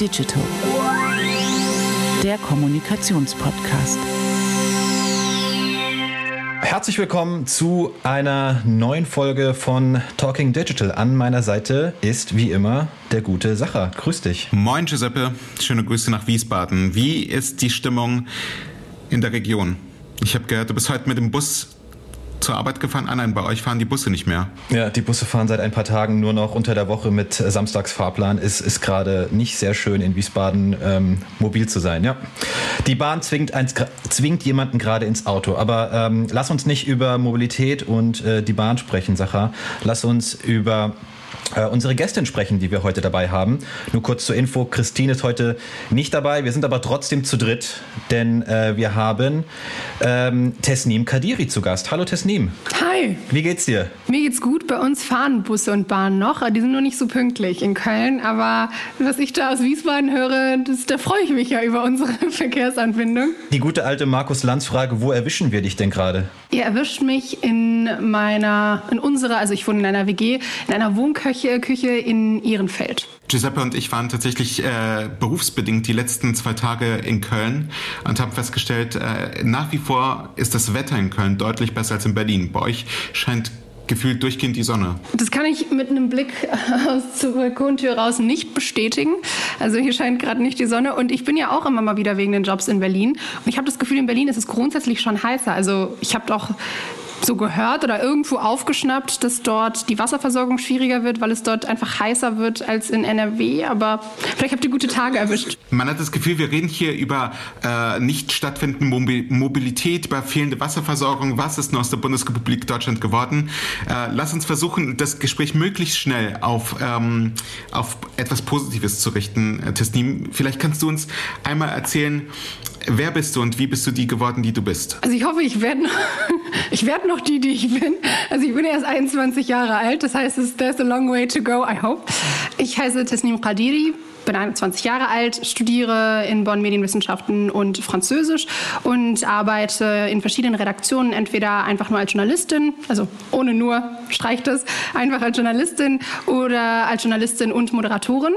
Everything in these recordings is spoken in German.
Digital, der Kommunikationspodcast. Herzlich willkommen zu einer neuen Folge von Talking Digital. An meiner Seite ist wie immer der gute Sacher. Grüß dich. Moin Giuseppe, schöne Grüße nach Wiesbaden. Wie ist die Stimmung in der Region? Ich habe gehört, du bist heute mit dem Bus zur Arbeit gefahren? Ah nein, bei euch fahren die Busse nicht mehr. Ja, die Busse fahren seit ein paar Tagen nur noch unter der Woche mit Samstagsfahrplan. Es ist gerade nicht sehr schön in Wiesbaden ähm, mobil zu sein. Ja, die Bahn zwingt, eins, zwingt jemanden gerade ins Auto. Aber ähm, lass uns nicht über Mobilität und äh, die Bahn sprechen, Sacha. Lass uns über äh, unsere Gästin sprechen, die wir heute dabei haben. Nur kurz zur Info, Christine ist heute nicht dabei, wir sind aber trotzdem zu dritt, denn äh, wir haben ähm, Tesnim Kadiri zu Gast. Hallo Tesnim. Hi. Wie geht's dir? Mir geht's gut, bei uns fahren Busse und Bahnen noch, die sind nur nicht so pünktlich in Köln, aber was ich da aus Wiesbaden höre, das, da freue ich mich ja über unsere Verkehrsanbindung. Die gute alte Markus Lanz Frage, wo erwischen wir dich denn gerade? Ihr erwischt mich in meiner, in unserer, also ich wohne in einer WG, in einer Wohnköche Küche in Ehrenfeld. Giuseppe und ich waren tatsächlich äh, berufsbedingt die letzten zwei Tage in Köln und haben festgestellt, äh, nach wie vor ist das Wetter in Köln deutlich besser als in Berlin. Bei euch scheint gefühlt durchgehend die Sonne. Das kann ich mit einem Blick aus zur Balkontür raus nicht bestätigen. Also hier scheint gerade nicht die Sonne und ich bin ja auch immer mal wieder wegen den Jobs in Berlin und ich habe das Gefühl, in Berlin ist es grundsätzlich schon heißer. Also ich habe doch so gehört oder irgendwo aufgeschnappt, dass dort die Wasserversorgung schwieriger wird, weil es dort einfach heißer wird als in NRW. Aber vielleicht habt ihr gute Tage erwischt. Man hat das Gefühl, wir reden hier über äh, nicht stattfindende Mobilität, über fehlende Wasserversorgung. Was ist nur aus der Bundesrepublik Deutschland geworden? Äh, lass uns versuchen, das Gespräch möglichst schnell auf, ähm, auf etwas Positives zu richten. Äh, Tesnim, vielleicht kannst du uns einmal erzählen, Wer bist du und wie bist du die geworden, die du bist? Also ich hoffe, ich werde noch, ich noch die, die ich bin. Also ich bin erst 21 Jahre alt, das heißt, there's a long way to go, I hope. Ich heiße Tesnim Qadiri, bin 21 Jahre alt, studiere in Bonn Medienwissenschaften und Französisch und arbeite in verschiedenen Redaktionen, entweder einfach nur als Journalistin, also ohne nur, streicht es, einfach als Journalistin oder als Journalistin und Moderatorin.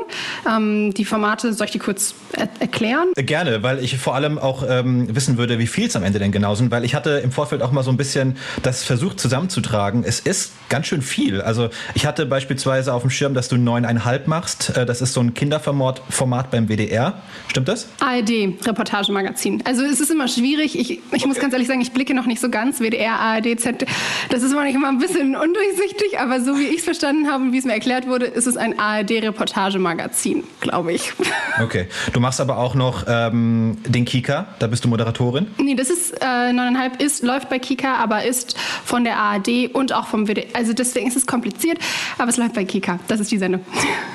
Ähm, die Formate, soll ich die kurz er erklären? Gerne, weil ich vor allem auch ähm, wissen würde, wie viel es am Ende denn genau sind, weil ich hatte im Vorfeld auch mal so ein bisschen das versucht zusammenzutragen. Es ist ganz schön viel. Also ich hatte beispielsweise auf dem Schirm, dass du neuneinhalb machst. Äh, das ist so ein Kinderformat Format beim WDR. Stimmt das? ARD, Reportagemagazin. Also es ist immer schwierig. Ich, ich okay. muss ganz ehrlich sagen, ich blicke noch nicht so ganz WDR, ARD, Z. Das ist manchmal ein bisschen undurchsichtig, aber so wie ich es verstanden habe und wie es mir erklärt wurde, ist es ein ARD-Reportagemagazin, glaube ich. Okay. Du machst aber auch noch ähm, den Kika, da bist du Moderatorin? Nee, das ist äh, ist, läuft bei Kika, aber ist von der ARD und auch vom WDR. Also deswegen ist es kompliziert, aber es läuft bei Kika. Das ist die Sendung.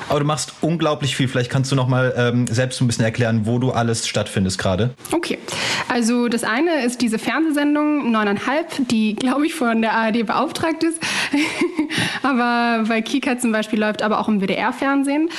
Aber du machst unglaublich viel. Vielleicht kannst du noch mal ähm, selbst ein bisschen erklären, wo du alles stattfindest gerade? Okay, also das eine ist diese Fernsehsendung neuneinhalb, die glaube ich von der ARD beauftragt ist, aber bei Kika zum Beispiel läuft aber auch im WDR-Fernsehen.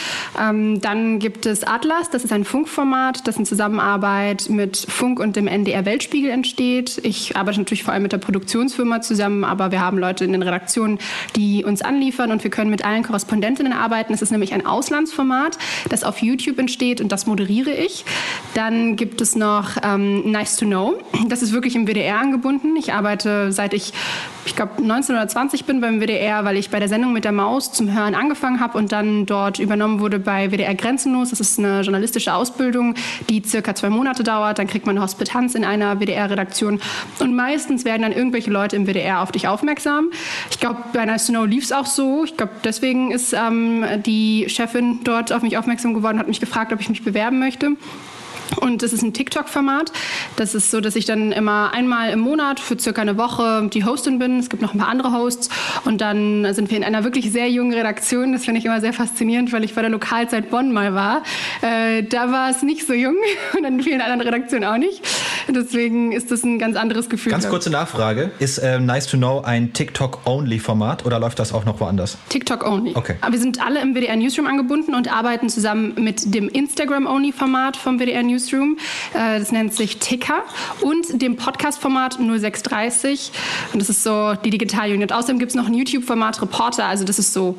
Ähm, dann gibt es Atlas, das ist ein Funkformat, das in Zusammenarbeit mit Funk und dem NDR Weltspiegel entsteht. Ich arbeite natürlich vor allem mit der Produktionsfirma zusammen, aber wir haben Leute in den Redaktionen, die uns anliefern und wir können mit allen Korrespondentinnen arbeiten. Es ist nämlich ein Auslandsformat, das auf YouTube entsteht und das moderiere ich. Dann gibt es noch ähm, Nice to Know. Das ist wirklich im WDR angebunden. Ich arbeite seit ich, ich glaube, 19 oder 20 bin beim WDR, weil ich bei der Sendung mit der Maus zum Hören angefangen habe und dann dort übernommen wurde bei WDR Grenzenlos. Das ist eine journalistische Ausbildung, die circa zwei Monate dauert. Dann kriegt man Hospitanz in einer WDR-Redaktion und meistens werden dann irgendwelche Leute im WDR auf dich aufmerksam. Ich glaube, bei Nice to Know lief es auch so. Ich glaube, deswegen ist ähm, die Chefin dort auf mich aufmerksam geworden, hat mich gefragt, ob ich mich bewerben möchte. Und das ist ein TikTok-Format. Das ist so, dass ich dann immer einmal im Monat für circa eine Woche die Hostin bin. Es gibt noch ein paar andere Hosts. Und dann sind wir in einer wirklich sehr jungen Redaktion. Das finde ich immer sehr faszinierend, weil ich bei der Lokalzeit Bonn mal war. Äh, da war es nicht so jung und in vielen anderen Redaktionen auch nicht. Deswegen ist das ein ganz anderes Gefühl. Ganz kurze Nachfrage. Ist äh, Nice to Know ein TikTok-Only-Format oder läuft das auch noch woanders? TikTok-Only. Okay. Aber wir sind alle im WDR Newsroom angebunden und arbeiten zusammen mit dem Instagram-Only-Format vom WDR Newsroom. Newsroom. Äh, das nennt sich Ticker und dem Podcast-Format 0630. Und das ist so die Digital-Unit. Außerdem gibt es noch ein YouTube-Format Reporter. Also das ist so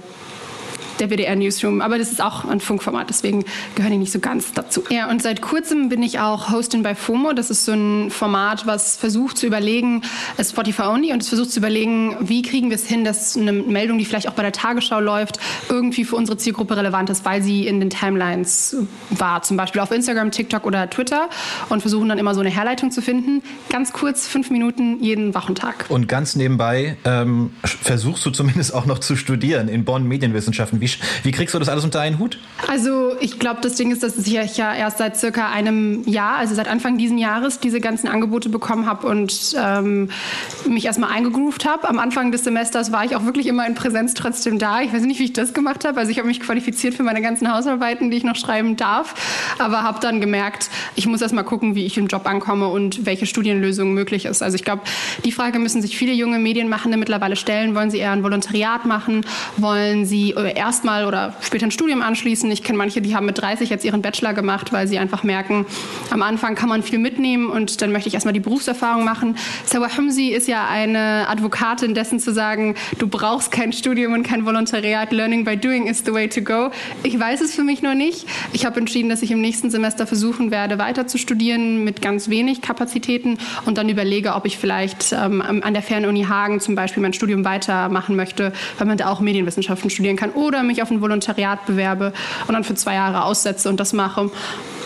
der WDR Newsroom. Aber das ist auch ein Funkformat, deswegen gehören die nicht so ganz dazu. Ja, und seit kurzem bin ich auch Hostin bei FOMO. Das ist so ein Format, was versucht zu überlegen, es Spotify only, und es versucht zu überlegen, wie kriegen wir es hin, dass eine Meldung, die vielleicht auch bei der Tagesschau läuft, irgendwie für unsere Zielgruppe relevant ist, weil sie in den Timelines war, zum Beispiel auf Instagram, TikTok oder Twitter und versuchen dann immer so eine Herleitung zu finden. Ganz kurz, fünf Minuten jeden Wochentag. Und ganz nebenbei ähm, versuchst du zumindest auch noch zu studieren in Bonn Medienwissenschaften. Wie, wie kriegst du das alles unter einen Hut? Also ich glaube, das Ding ist, dass ich ja erst seit circa einem Jahr, also seit Anfang diesen Jahres, diese ganzen Angebote bekommen habe und ähm, mich erstmal eingegroovt habe. Am Anfang des Semesters war ich auch wirklich immer in Präsenz trotzdem da. Ich weiß nicht, wie ich das gemacht habe. Also ich habe mich qualifiziert für meine ganzen Hausarbeiten, die ich noch schreiben darf, aber habe dann gemerkt, ich muss erstmal gucken, wie ich im Job ankomme und welche Studienlösung möglich ist. Also ich glaube, die Frage müssen sich viele junge Medienmachende mittlerweile stellen. Wollen sie eher ein Volontariat machen? Wollen sie erstmal oder später ein Studium anschließen? Ich kenne manche, die haben mit 30 jetzt ihren Bachelor gemacht, weil sie einfach merken, am Anfang kann man viel mitnehmen und dann möchte ich erstmal die Berufserfahrung machen. Sawa Humsi ist ja eine Advokatin dessen zu sagen, du brauchst kein Studium und kein Volontariat. Learning by doing is the way to go. Ich weiß es für mich noch nicht. Ich habe entschieden, dass ich im nächsten Semester versuchen werde, weiter zu studieren mit ganz wenig Kapazitäten und dann überlege, ob ich vielleicht ähm, an der Fernuni Hagen zum Beispiel mein Studium weitermachen möchte, weil man da auch Medienwissenschaften studieren kann oder mich auf ein Volontariat bewerbe und dann für zwei Jahre aussetze und das mache.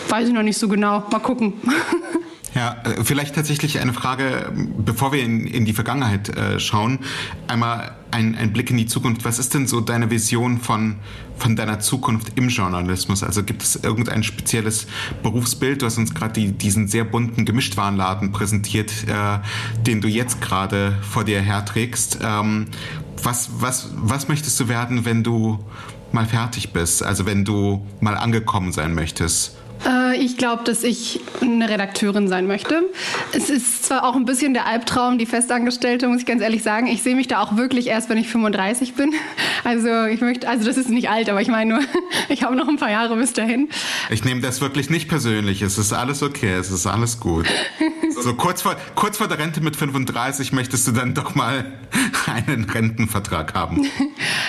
Weiß ich noch nicht so genau. Mal gucken. Ja, äh, vielleicht tatsächlich eine Frage, bevor wir in, in die Vergangenheit äh, schauen. Einmal ein, ein Blick in die Zukunft. Was ist denn so deine Vision von, von deiner Zukunft im Journalismus? Also gibt es irgendein spezielles Berufsbild? Du hast uns gerade die, diesen sehr bunten Gemischtwarenladen präsentiert, äh, den du jetzt gerade vor dir herträgst. Ähm, was, was, was möchtest du werden, wenn du mal fertig bist? Also wenn du mal angekommen sein möchtest? Äh, ich glaube, dass ich eine Redakteurin sein möchte. Es ist zwar auch ein bisschen der Albtraum, die Festangestellte, muss ich ganz ehrlich sagen. Ich sehe mich da auch wirklich erst, wenn ich 35 bin. Also ich möchte, also das ist nicht alt, aber ich meine nur, ich habe noch ein paar Jahre bis dahin. Ich nehme das wirklich nicht persönlich. Es ist alles okay, es ist alles gut. So kurz vor, kurz vor der Rente mit 35 möchtest du dann doch mal einen Rentenvertrag haben.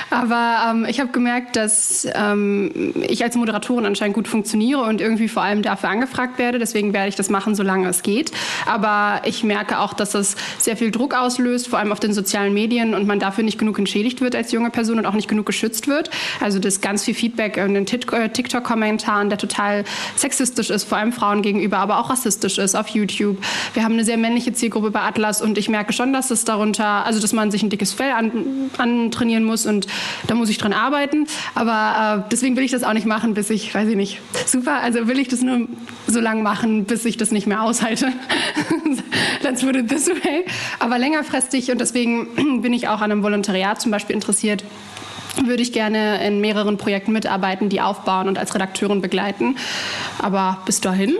Aber ähm, ich habe gemerkt, dass ähm, ich als Moderatorin anscheinend gut funktioniere und irgendwie vor allem dafür angefragt werde. Deswegen werde ich das machen, solange es geht. Aber ich merke auch, dass das sehr viel Druck auslöst, vor allem auf den sozialen Medien und man dafür nicht genug entschädigt wird als junge Person und auch nicht genug geschützt wird. Also das ganz viel Feedback in den äh, TikTok-Kommentaren, der total sexistisch ist, vor allem Frauen gegenüber, aber auch rassistisch ist auf YouTube. Wir haben eine sehr männliche Zielgruppe bei Atlas und ich merke schon, dass es darunter, also dass man sich ein dickes Fell an, antrainieren muss und da muss ich dran arbeiten. Aber äh, deswegen will ich das auch nicht machen, bis ich, weiß ich nicht, super, also will ich das nur so lange machen, bis ich das nicht mehr aushalte. Let's put it this way. Aber längerfristig und deswegen bin ich auch an einem Volontariat zum Beispiel interessiert würde ich gerne in mehreren Projekten mitarbeiten, die aufbauen und als Redakteurin begleiten. Aber bis dahin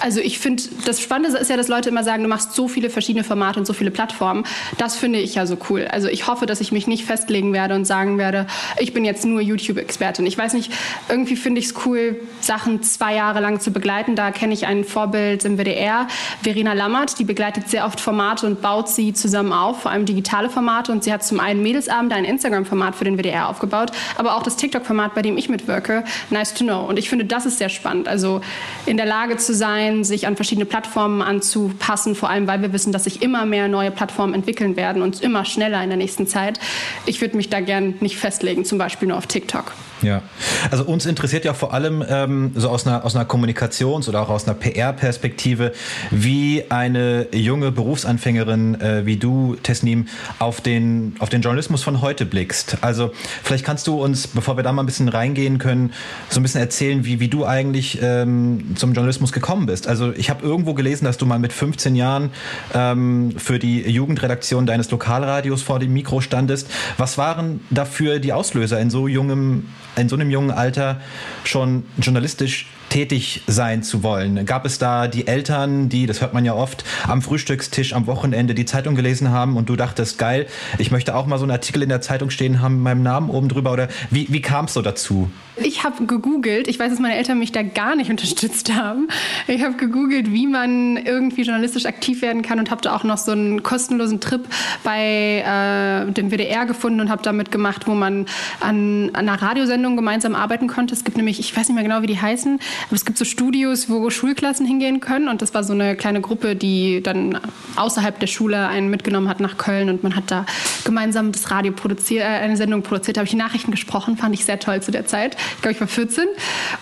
also ich finde, das Spannende ist ja, dass Leute immer sagen, du machst so viele verschiedene Formate und so viele Plattformen. Das finde ich ja so cool. Also ich hoffe, dass ich mich nicht festlegen werde und sagen werde, ich bin jetzt nur YouTube-Expertin. Ich weiß nicht, irgendwie finde ich es cool, Sachen zwei Jahre lang zu begleiten. Da kenne ich ein Vorbild im WDR, Verena Lammert, die begleitet sehr oft Formate und baut sie zusammen auf, vor allem digitale Formate. Und sie hat zum einen Mädelsabend ein Instagram-Format für den WDR aufgebaut, aber auch das TikTok-Format, bei dem ich mitwirke, Nice to Know. Und ich finde, das ist sehr spannend. Also in der Lage zu sein, sein, sich an verschiedene Plattformen anzupassen, vor allem weil wir wissen, dass sich immer mehr neue Plattformen entwickeln werden und immer schneller in der nächsten Zeit. Ich würde mich da gern nicht festlegen, zum Beispiel nur auf TikTok. Ja, also uns interessiert ja vor allem ähm, so aus einer, aus einer Kommunikations- oder auch aus einer PR-Perspektive, wie eine junge Berufsanfängerin äh, wie du, Tesnim, auf den, auf den Journalismus von heute blickst. Also vielleicht kannst du uns, bevor wir da mal ein bisschen reingehen können, so ein bisschen erzählen, wie, wie du eigentlich ähm, zum Journalismus gekommen bist. Also ich habe irgendwo gelesen, dass du mal mit 15 Jahren ähm, für die Jugendredaktion deines Lokalradios vor dem Mikro standest. Was waren dafür die Auslöser in so jungem in so einem jungen Alter schon journalistisch tätig sein zu wollen? Gab es da die Eltern, die, das hört man ja oft, am Frühstückstisch am Wochenende die Zeitung gelesen haben und du dachtest, geil, ich möchte auch mal so einen Artikel in der Zeitung stehen haben mit meinem Namen oben drüber? Oder wie, wie kam es so dazu? Ich habe gegoogelt, ich weiß, dass meine Eltern mich da gar nicht unterstützt haben. Ich habe gegoogelt, wie man irgendwie journalistisch aktiv werden kann und habe da auch noch so einen kostenlosen Trip bei äh, dem WDR gefunden und habe damit gemacht, wo man an, an einer Radiosendung gemeinsam arbeiten konnte. Es gibt nämlich, ich weiß nicht mehr genau, wie die heißen, aber es gibt so Studios, wo Schulklassen hingehen können und das war so eine kleine Gruppe, die dann außerhalb der Schule einen mitgenommen hat nach Köln und man hat da gemeinsam das Radio produziert, äh, eine Sendung produziert. Da habe ich die Nachrichten gesprochen, fand ich sehr toll zu der Zeit. Ich glaube, ich war 14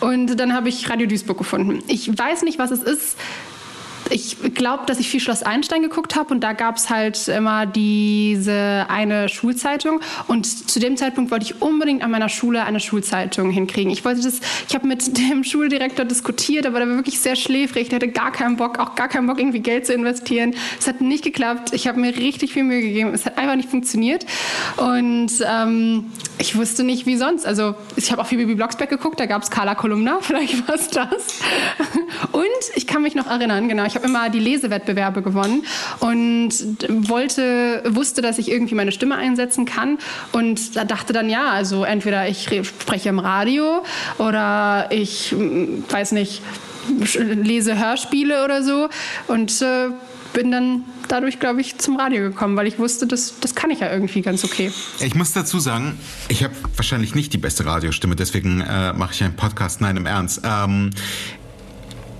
und dann habe ich Radio Duisburg gefunden. Ich weiß nicht, was es ist ich glaube, dass ich viel Schloss Einstein geguckt habe und da gab es halt immer diese eine Schulzeitung und zu dem Zeitpunkt wollte ich unbedingt an meiner Schule eine Schulzeitung hinkriegen. Ich wollte das, ich habe mit dem Schuldirektor diskutiert, aber der war wirklich sehr schläfrig, der hatte gar keinen Bock, auch gar keinen Bock irgendwie Geld zu investieren. Es hat nicht geklappt. Ich habe mir richtig viel Mühe gegeben. Es hat einfach nicht funktioniert und ähm, ich wusste nicht, wie sonst. Also ich habe auch viel Bibi Blocksberg geguckt, da gab es Carla Kolumna, vielleicht war es das. Und ich kann mich noch erinnern, genau, ich habe immer die Lesewettbewerbe gewonnen und wollte, wusste, dass ich irgendwie meine Stimme einsetzen kann und da dachte dann, ja, also entweder ich spreche im Radio oder ich, weiß nicht, lese Hörspiele oder so und äh, bin dann dadurch, glaube ich, zum Radio gekommen, weil ich wusste, das, das kann ich ja irgendwie ganz okay. Ich muss dazu sagen, ich habe wahrscheinlich nicht die beste Radiostimme, deswegen äh, mache ich einen Podcast. Nein, im Ernst. Ähm,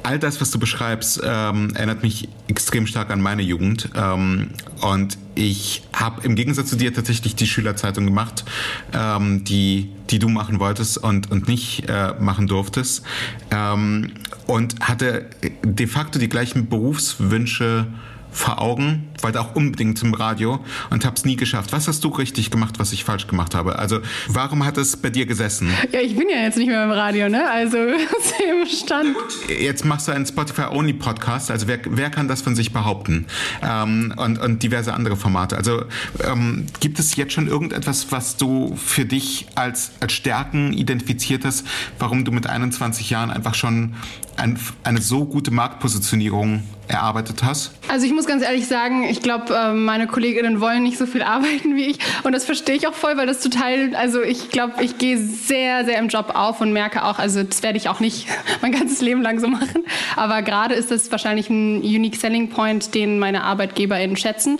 all das, was du beschreibst, ähm, erinnert mich extrem stark an meine Jugend. Ähm, und ich habe im Gegensatz zu dir tatsächlich die Schülerzeitung gemacht, ähm, die, die du machen wolltest und, und nicht äh, machen durftest. Ähm, und hatte de facto die gleichen Berufswünsche vor Augen, wollte auch unbedingt zum Radio und habe es nie geschafft. Was hast du richtig gemacht, was ich falsch gemacht habe? Also warum hat es bei dir gesessen? Ja, ich bin ja jetzt nicht mehr im Radio, ne? Also im Stand. Jetzt machst du einen Spotify-Only-Podcast. Also wer, wer kann das von sich behaupten? Ähm, und, und diverse andere Formate. Also ähm, gibt es jetzt schon irgendetwas, was du für dich als, als Stärken identifiziert hast, warum du mit 21 Jahren einfach schon ein, eine so gute Marktpositionierung erarbeitet hast? Also ich muss ganz ehrlich sagen, ich glaube, ähm, meine Kolleginnen wollen nicht so viel arbeiten wie ich und das verstehe ich auch voll, weil das total, also ich glaube, ich gehe sehr, sehr im Job auf und merke auch, also das werde ich auch nicht mein ganzes Leben lang so machen, aber gerade ist das wahrscheinlich ein Unique Selling Point, den meine ArbeitgeberInnen schätzen.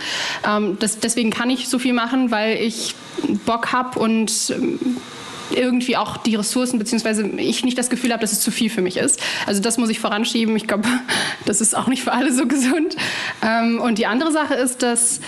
Ähm, das, deswegen kann ich so viel machen, weil ich Bock habe und ähm, irgendwie auch die Ressourcen, beziehungsweise ich nicht das Gefühl habe, dass es zu viel für mich ist. Also das muss ich voranschieben. Ich glaube, das ist auch nicht für alle so gesund. Ähm, und die andere Sache ist, dass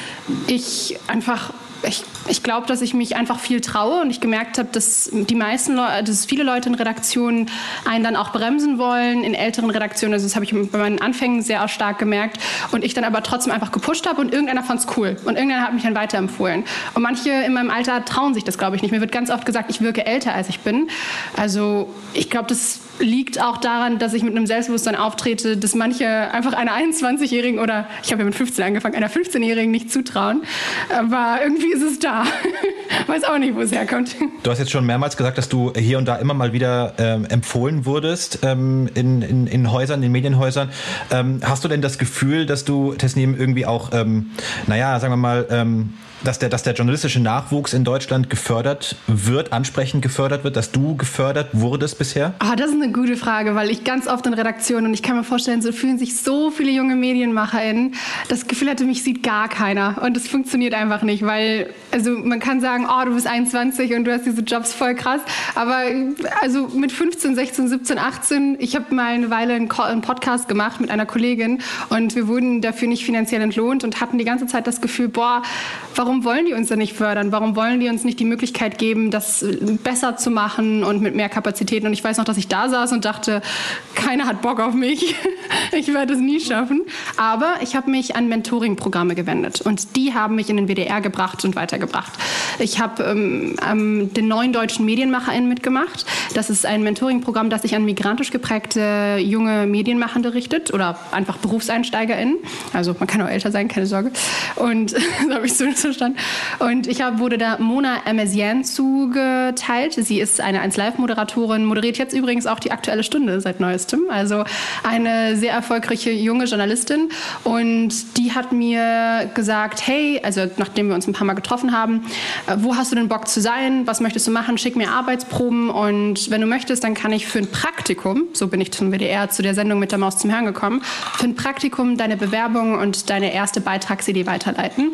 ich einfach ich, ich glaube, dass ich mich einfach viel traue und ich gemerkt habe, dass die meisten Leute, dass viele Leute in Redaktionen einen dann auch bremsen wollen, in älteren Redaktionen. Also das habe ich bei meinen Anfängen sehr stark gemerkt und ich dann aber trotzdem einfach gepusht habe und irgendeiner fand es cool und irgendeiner hat mich dann weiterempfohlen. Und manche in meinem Alter trauen sich das, glaube ich, nicht. Mir wird ganz oft gesagt, ich wirke älter, als ich bin. Also ich glaube, das liegt auch daran, dass ich mit einem Selbstbewusstsein auftrete, dass manche einfach einer 21-Jährigen oder ich habe ja mit 15 angefangen, einer 15-Jährigen nicht zutrauen. Aber irgendwie ist es da. Weiß auch nicht, wo es herkommt. Du hast jetzt schon mehrmals gesagt, dass du hier und da immer mal wieder ähm, empfohlen wurdest ähm, in, in, in Häusern, in Medienhäusern. Ähm, hast du denn das Gefühl, dass du Tesnim irgendwie auch, ähm, naja, sagen wir mal, ähm, dass der, dass der journalistische Nachwuchs in Deutschland gefördert wird, ansprechend gefördert wird, dass du gefördert wurdest bisher? Ah, das ist eine gute Frage, weil ich ganz oft in Redaktionen und ich kann mir vorstellen, so fühlen sich so viele junge MedienmacherInnen. Das Gefühl hatte, mich sieht gar keiner und es funktioniert einfach nicht, weil also man kann sagen, oh, du bist 21 und du hast diese Jobs voll krass, aber also mit 15, 16, 17, 18, ich habe mal eine Weile einen Podcast gemacht mit einer Kollegin und wir wurden dafür nicht finanziell entlohnt und hatten die ganze Zeit das Gefühl, boah, warum warum wollen die uns denn nicht fördern? Warum wollen die uns nicht die Möglichkeit geben, das besser zu machen und mit mehr Kapazitäten? Und ich weiß noch, dass ich da saß und dachte, keiner hat Bock auf mich. ich werde es nie schaffen. Aber ich habe mich an Mentoring-Programme gewendet und die haben mich in den WDR gebracht und weitergebracht. Ich habe ähm, ähm, den neuen deutschen MedienmacherInnen mitgemacht. Das ist ein Mentoring-Programm, das sich an migrantisch geprägte junge Medienmachende richtet oder einfach BerufseinsteigerInnen. Also man kann auch älter sein, keine Sorge. Und das habe ich so verstanden Deutschland. Und ich hab, wurde da Mona Amesian zugeteilt. Sie ist eine 1Live-Moderatorin, moderiert jetzt übrigens auch die Aktuelle Stunde seit neuestem. Also eine sehr erfolgreiche junge Journalistin. Und die hat mir gesagt, hey, also nachdem wir uns ein paar Mal getroffen haben, äh, wo hast du denn Bock zu sein? Was möchtest du machen? Schick mir Arbeitsproben und wenn du möchtest, dann kann ich für ein Praktikum, so bin ich zum WDR zu der Sendung mit der Maus zum Hören gekommen, für ein Praktikum deine Bewerbung und deine erste Beitragsidee weiterleiten.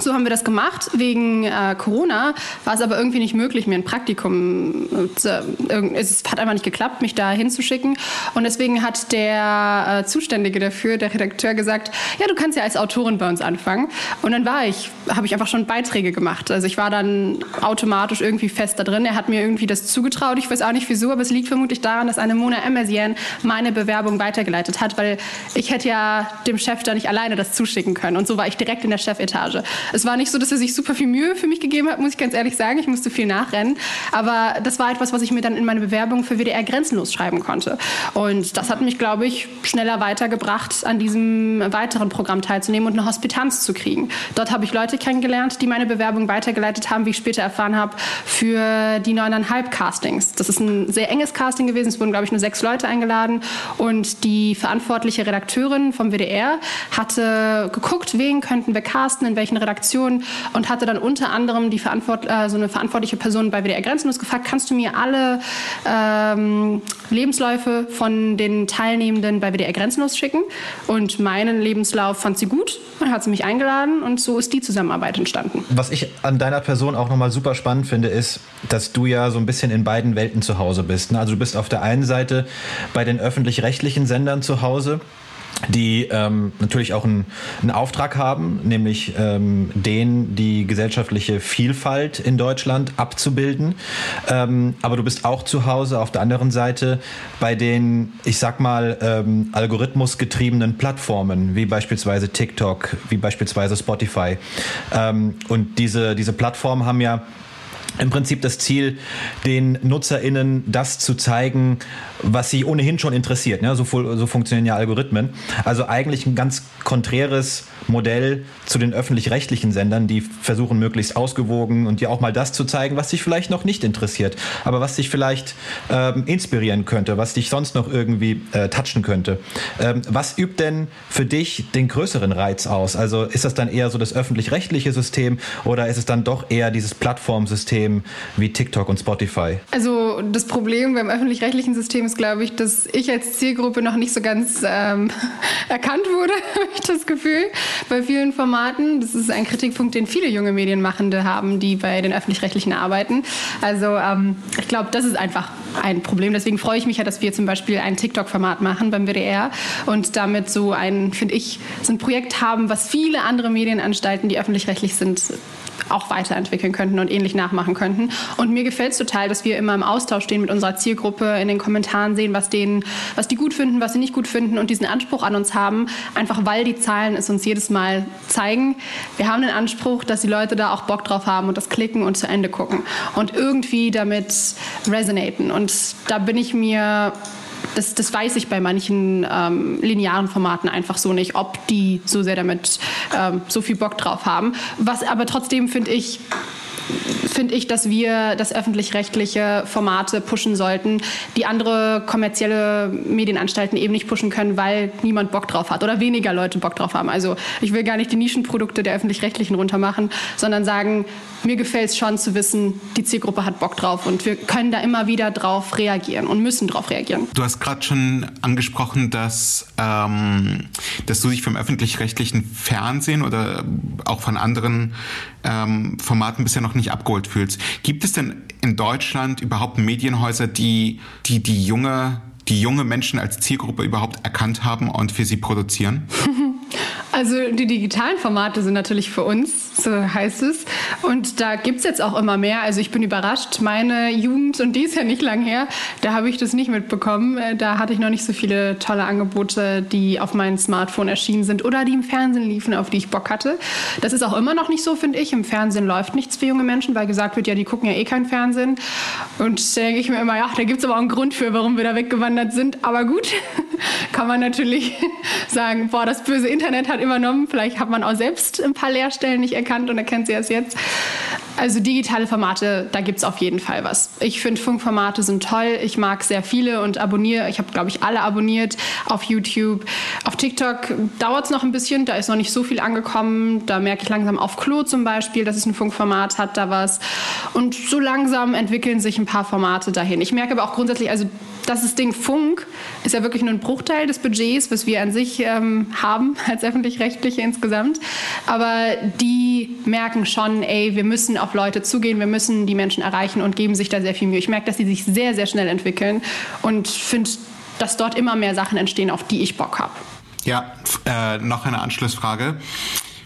So haben wir das gemacht. Wegen äh, Corona war es aber irgendwie nicht möglich, mir ein Praktikum, äh, es hat einfach nicht geklappt, mich da hinzuschicken. Und deswegen hat der äh, Zuständige dafür, der Redakteur, gesagt, ja, du kannst ja als Autorin bei uns anfangen. Und dann war ich, habe ich einfach schon Beiträge gemacht. Also ich war dann automatisch irgendwie fest da drin. Er hat mir irgendwie das zugetraut. Ich weiß auch nicht wieso, aber es liegt vermutlich daran, dass eine Mona Emersian meine Bewerbung weitergeleitet hat, weil ich hätte ja dem Chef da nicht alleine das zuschicken können. Und so war ich direkt in der Chefetage. Es war nicht so, dass er sich super viel Mühe für mich gegeben hat, muss ich ganz ehrlich sagen. Ich musste viel nachrennen. Aber das war etwas, was ich mir dann in meine Bewerbung für WDR grenzenlos schreiben konnte. Und das hat mich, glaube ich, schneller weitergebracht, an diesem weiteren Programm teilzunehmen und eine Hospitanz zu kriegen. Dort habe ich Leute kennengelernt, die meine Bewerbung weitergeleitet haben, wie ich später erfahren habe, für die neuneinhalb Castings. Das ist ein sehr enges Casting gewesen. Es wurden, glaube ich, nur sechs Leute eingeladen. Und die verantwortliche Redakteurin vom WDR hatte geguckt, wen könnten wir casten, in welchen Redaktionen Redaktion und hatte dann unter anderem die Verantwort äh, so eine verantwortliche Person bei WDR Grenzenlos gefragt, kannst du mir alle ähm, Lebensläufe von den Teilnehmenden bei WDR Grenzenlos schicken? Und meinen Lebenslauf fand sie gut und hat sie mich eingeladen und so ist die Zusammenarbeit entstanden. Was ich an deiner Person auch nochmal super spannend finde, ist, dass du ja so ein bisschen in beiden Welten zu Hause bist. Ne? Also du bist auf der einen Seite bei den öffentlich-rechtlichen Sendern zu Hause die ähm, natürlich auch einen, einen Auftrag haben, nämlich ähm, den die gesellschaftliche Vielfalt in Deutschland abzubilden. Ähm, aber du bist auch zu Hause auf der anderen Seite bei den, ich sag mal, ähm, algorithmusgetriebenen Plattformen, wie beispielsweise TikTok, wie beispielsweise Spotify. Ähm, und diese, diese Plattformen haben ja im Prinzip das Ziel, den NutzerInnen das zu zeigen, was sie ohnehin schon interessiert. Ne? So, so funktionieren ja Algorithmen. Also eigentlich ein ganz konträres Modell zu den öffentlich-rechtlichen Sendern, die versuchen möglichst ausgewogen und dir auch mal das zu zeigen, was dich vielleicht noch nicht interessiert, aber was dich vielleicht ähm, inspirieren könnte, was dich sonst noch irgendwie äh, touchen könnte. Ähm, was übt denn für dich den größeren Reiz aus? Also ist das dann eher so das öffentlich-rechtliche System oder ist es dann doch eher dieses Plattformsystem wie TikTok und Spotify? Also das Problem beim öffentlich-rechtlichen System ist, glaube ich, dass ich als Zielgruppe noch nicht so ganz ähm, erkannt wurde, habe ich das Gefühl bei vielen Formaten. Das ist ein Kritikpunkt, den viele junge Medienmachende haben, die bei den öffentlich-rechtlichen arbeiten. Also ähm, ich glaube, das ist einfach ein Problem. Deswegen freue ich mich ja, dass wir zum Beispiel ein TikTok-Format machen beim WDR und damit so ein, finde ich, so ein Projekt haben, was viele andere Medienanstalten, die öffentlich-rechtlich sind, auch weiterentwickeln könnten und ähnlich nachmachen könnten. Und mir gefällt es total, dass wir immer im Austausch stehen mit unserer Zielgruppe, in den Kommentaren sehen, was, denen, was die gut finden, was sie nicht gut finden und diesen Anspruch an uns haben, einfach weil die Zahlen es uns jedes Mal zeigen. Wir haben den Anspruch, dass die Leute da auch Bock drauf haben und das klicken und zu Ende gucken und irgendwie damit resonaten. Und da bin ich mir das, das weiß ich bei manchen ähm, linearen Formaten einfach so nicht, ob die so sehr damit ähm, so viel Bock drauf haben. Was aber trotzdem finde ich finde ich, dass wir das öffentlich-rechtliche Formate pushen sollten, die andere kommerzielle Medienanstalten eben nicht pushen können, weil niemand Bock drauf hat oder weniger Leute Bock drauf haben. Also ich will gar nicht die Nischenprodukte der öffentlich-rechtlichen runtermachen, sondern sagen, mir gefällt es schon zu wissen, die Zielgruppe hat Bock drauf und wir können da immer wieder drauf reagieren und müssen drauf reagieren. Du hast gerade schon angesprochen, dass, ähm, dass du dich vom öffentlich-rechtlichen Fernsehen oder auch von anderen ähm, Formaten bisher noch nicht abgeholt fühlst. Gibt es denn in Deutschland überhaupt Medienhäuser, die die, die junge die junge Menschen als Zielgruppe überhaupt erkannt haben und für sie produzieren? Also die digitalen Formate sind natürlich für uns, so heißt es. Und da gibt es jetzt auch immer mehr. Also ich bin überrascht. Meine Jugend, und die ist ja nicht lang her, da habe ich das nicht mitbekommen. Äh, da hatte ich noch nicht so viele tolle Angebote, die auf meinem Smartphone erschienen sind oder die im Fernsehen liefen, auf die ich Bock hatte. Das ist auch immer noch nicht so, finde ich. Im Fernsehen läuft nichts für junge Menschen, weil gesagt wird, ja, die gucken ja eh kein Fernsehen. Und da denke ich mir immer, ja, da gibt es aber auch einen Grund für, warum wir da weggewandert sind. Aber gut, kann man natürlich sagen, boah, das böse Internet hat übernommen. Vielleicht hat man auch selbst ein paar Lehrstellen nicht gekannt und er kennt sie erst jetzt. Also digitale Formate, da gibt es auf jeden Fall was. Ich finde Funkformate sind toll. Ich mag sehr viele und abonniere. Ich habe, glaube ich, alle abonniert auf YouTube. Auf TikTok dauert es noch ein bisschen. Da ist noch nicht so viel angekommen. Da merke ich langsam auf Klo zum Beispiel, dass es ein Funkformat hat, da was. Und so langsam entwickeln sich ein paar Formate dahin. Ich merke aber auch grundsätzlich, also das Ding Funk ist ja wirklich nur ein Bruchteil des Budgets, was wir an sich ähm, haben als öffentlich-rechtliche insgesamt. Aber die merken schon, ey, wir müssen auf Leute zugehen, wir müssen die Menschen erreichen und geben sich da sehr viel Mühe. Ich merke, dass sie sich sehr, sehr schnell entwickeln und finde, dass dort immer mehr Sachen entstehen, auf die ich Bock habe. Ja, äh, noch eine Anschlussfrage.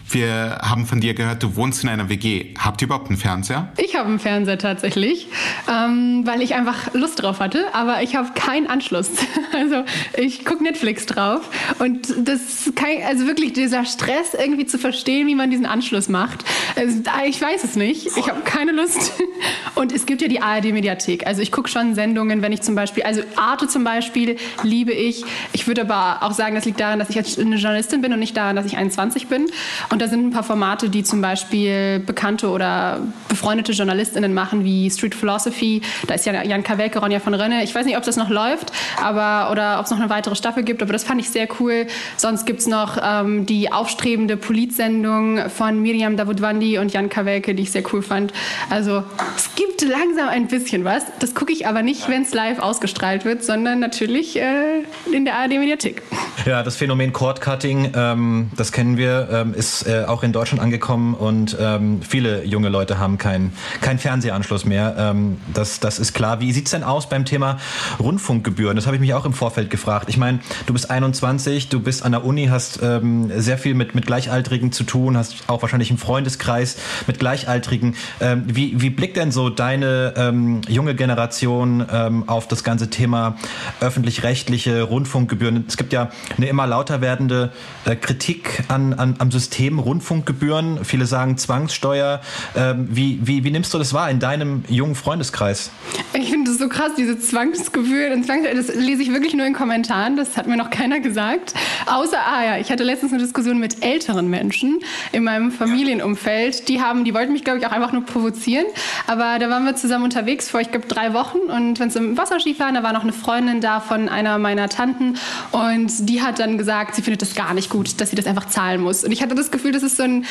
Wir haben von dir gehört, du wohnst in einer WG. Habt ihr überhaupt einen Fernseher? Ich habe einen Fernseher tatsächlich, ähm, weil ich einfach Lust drauf hatte, aber ich habe keinen Anschluss. Also ich gucke Netflix drauf und das kann, also wirklich dieser Stress irgendwie zu verstehen, wie man diesen Anschluss macht. Also, ich weiß es nicht. Ich habe keine Lust. Und es gibt ja die ARD-Mediathek. Also ich gucke schon Sendungen, wenn ich zum Beispiel, also Arte zum Beispiel liebe ich. Ich würde aber auch sagen, das liegt daran, dass ich jetzt eine Journalistin bin und nicht daran, dass ich 21 bin. Und da sind ein paar Formate, die zum Beispiel bekannte oder befreundete JournalistInnen machen, wie Street Philosophy. Da ist ja Jan Kawelke, Ronja von Rönne. Ich weiß nicht, ob das noch läuft, aber oder ob es noch eine weitere Staffel gibt, aber das fand ich sehr cool. Sonst gibt es noch ähm, die aufstrebende Politsendung von Miriam Davutwandi und Jan Kawelke, die ich sehr cool fand. Also es gibt langsam ein bisschen was. Das gucke ich aber nicht, wenn es live ausgestrahlt wird, sondern natürlich äh, in der ARD-Mediathek. Ja, das Phänomen Cord-Cutting, ähm, das kennen wir, ähm, ist äh, auch in Deutschland angekommen und ähm, viele junge Leute haben keinen kein Fernsehanschluss mehr. Ähm, das, das ist klar. Wie sieht es denn aus beim Thema Rundfunkgebühren? Das habe ich mich auch im Vorfeld gefragt. Ich meine, du bist 21, du bist an der Uni, hast ähm, sehr viel mit, mit Gleichaltrigen zu tun, hast auch wahrscheinlich einen Freundeskreis mit Gleichaltrigen. Ähm, wie, wie blickt denn so deine ähm, junge Generation ähm, auf das ganze Thema öffentlich-rechtliche Rundfunkgebühren? Es gibt ja eine immer lauter werdende äh, Kritik an, an, am System Rundfunkgebühren. Viele sagen Zwangssteuer. Ähm, wie, wie, wie nimmst du das wahr in deinem jungen Freundeskreis? Ich finde das so krass, diese Zwangsgebühren und Zwangssteuer, das lese ich wirklich nur in Kommentaren. Das hat mir noch keiner gesagt. Außer, ah ja, ich hatte letztens eine Diskussion mit älteren Menschen in meinem Familienumfeld. Die haben, die wollten mich, glaube ich, auch einfach nur provozieren. Aber da waren wir zusammen unterwegs vor, ich glaube, drei Wochen. Und wenn es im Wasserski waren, da war noch eine Freundin da von einer meiner Tanten. Und die hat dann gesagt, sie findet das gar nicht gut, dass sie das einfach zahlen muss. Und ich hatte das Gefühl, das ist so ein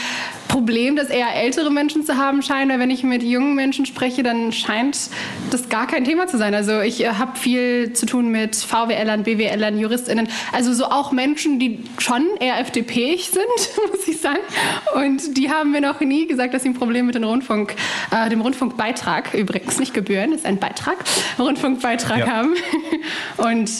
Problem, das eher ältere Menschen zu haben scheinen. Weil wenn ich mit jungen Menschen spreche, dann scheint das gar kein Thema zu sein. Also ich äh, habe viel zu tun mit VWLern, BWLern, JuristInnen. Also so auch Menschen, die schon eher FDP-ig sind, muss ich sagen. Und die haben mir noch nie gesagt, dass sie ein Problem mit dem Rundfunk, äh, dem Rundfunkbeitrag, übrigens nicht Gebühren, ist ein Beitrag, Rundfunkbeitrag ja. haben. Und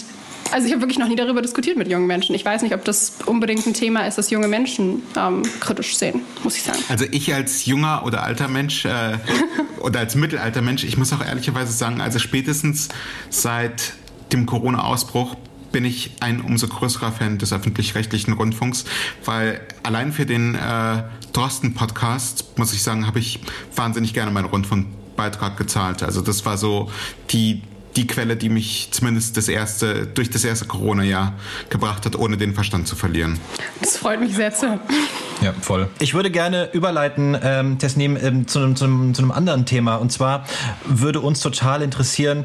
also ich habe wirklich noch nie darüber diskutiert mit jungen Menschen. Ich weiß nicht, ob das unbedingt ein Thema ist, das junge Menschen ähm, kritisch sehen, muss ich sagen. Also ich als junger oder alter Mensch äh, oder als mittelalter Mensch, ich muss auch ehrlicherweise sagen, also spätestens seit dem Corona-Ausbruch bin ich ein umso größerer Fan des öffentlich-rechtlichen Rundfunks, weil allein für den äh, Drosten-Podcast, muss ich sagen, habe ich wahnsinnig gerne meinen Rundfunkbeitrag gezahlt. Also das war so die die Quelle, die mich zumindest das erste, durch das erste Corona-Jahr gebracht hat, ohne den Verstand zu verlieren. Das freut mich sehr zu hören. Ja, voll. Ich würde gerne überleiten, ähm, Tesnim, ähm, zu, einem, zu, einem, zu einem anderen Thema. Und zwar würde uns total interessieren,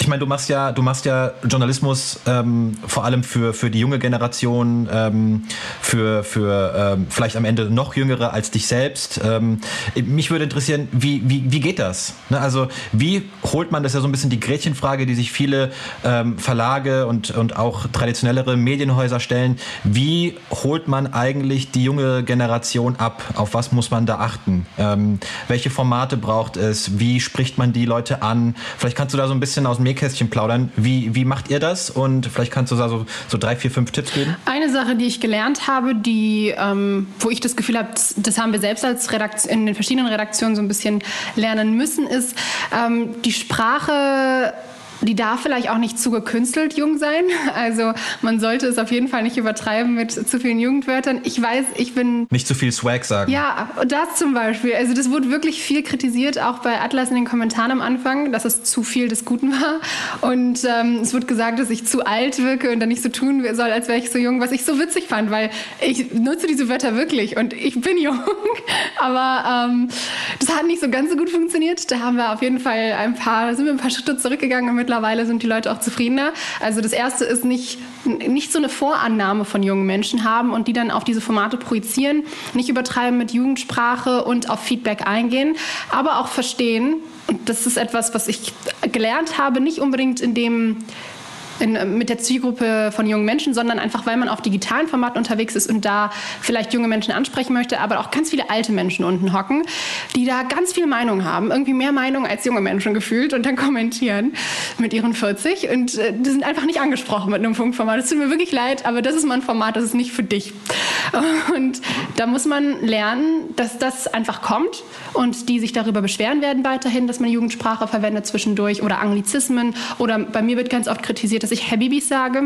ich meine, du machst ja, du machst ja Journalismus ähm, vor allem für, für die junge Generation, ähm, für, für ähm, vielleicht am Ende noch jüngere als dich selbst. Ähm, mich würde interessieren, wie, wie, wie geht das? Ne? Also wie holt man, das ja so ein bisschen die Gretchenfrage, die sich viele ähm, Verlage und, und auch traditionellere Medienhäuser stellen. Wie holt man eigentlich die junge Generation ab? Auf was muss man da achten? Ähm, welche Formate braucht es? Wie spricht man die Leute an? Vielleicht kannst du da so ein bisschen aus dem Nähkästchen plaudern. Wie, wie macht ihr das? Und vielleicht kannst du da so, so drei, vier, fünf Tipps geben. Eine Sache, die ich gelernt habe, die, ähm, wo ich das Gefühl habe, das haben wir selbst als Redaktion, in den verschiedenen Redaktionen so ein bisschen lernen müssen, ist, ähm, die Sprache die darf vielleicht auch nicht zu gekünstelt jung sein. Also man sollte es auf jeden Fall nicht übertreiben mit zu vielen Jugendwörtern. Ich weiß, ich bin... Nicht zu viel Swag sagen. Ja, das zum Beispiel. Also das wurde wirklich viel kritisiert, auch bei Atlas in den Kommentaren am Anfang, dass es zu viel des Guten war. Und ähm, es wurde gesagt, dass ich zu alt wirke und dann nicht so tun soll, als wäre ich so jung, was ich so witzig fand, weil ich nutze diese Wörter wirklich und ich bin jung. Aber ähm, das hat nicht so ganz so gut funktioniert. Da haben wir auf jeden Fall ein paar, sind wir ein paar Schritte zurückgegangen und mittlerweile sind die Leute auch zufriedener. Also das erste ist nicht, nicht so eine Vorannahme von jungen Menschen haben und die dann auf diese Formate projizieren, nicht übertreiben mit Jugendsprache und auf Feedback eingehen, aber auch verstehen, und das ist etwas, was ich gelernt habe, nicht unbedingt in dem in, mit der Zielgruppe von jungen Menschen, sondern einfach, weil man auf digitalen Formaten unterwegs ist und da vielleicht junge Menschen ansprechen möchte, aber auch ganz viele alte Menschen unten hocken, die da ganz viel Meinung haben, irgendwie mehr Meinung als junge Menschen gefühlt und dann kommentieren mit ihren 40 und äh, die sind einfach nicht angesprochen mit einem Funkformat. Es tut mir wirklich leid, aber das ist mal ein Format, das ist nicht für dich. Und da muss man lernen, dass das einfach kommt und die sich darüber beschweren werden weiterhin, dass man Jugendsprache verwendet zwischendurch oder Anglizismen oder bei mir wird ganz oft kritisiert, dass ich Habibis sage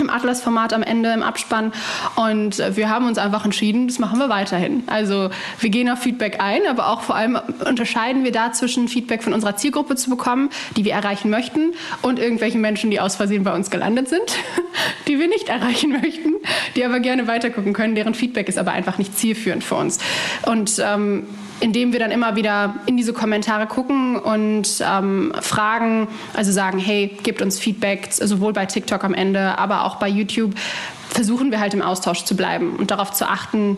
im Atlas-Format am Ende im Abspann. Und wir haben uns einfach entschieden, das machen wir weiterhin. Also wir gehen auf Feedback ein, aber auch vor allem unterscheiden wir dazwischen, Feedback von unserer Zielgruppe zu bekommen, die wir erreichen möchten, und irgendwelchen Menschen, die aus Versehen bei uns gelandet sind, die wir nicht erreichen möchten, die aber gerne weitergucken können, deren Feedback ist aber einfach nicht zielführend für uns. Und ähm, indem wir dann immer wieder in diese Kommentare gucken und ähm, fragen, also sagen, hey, gebt uns Feedback, sowohl bei TikTok am Ende, aber auch bei YouTube, versuchen wir halt im Austausch zu bleiben und darauf zu achten,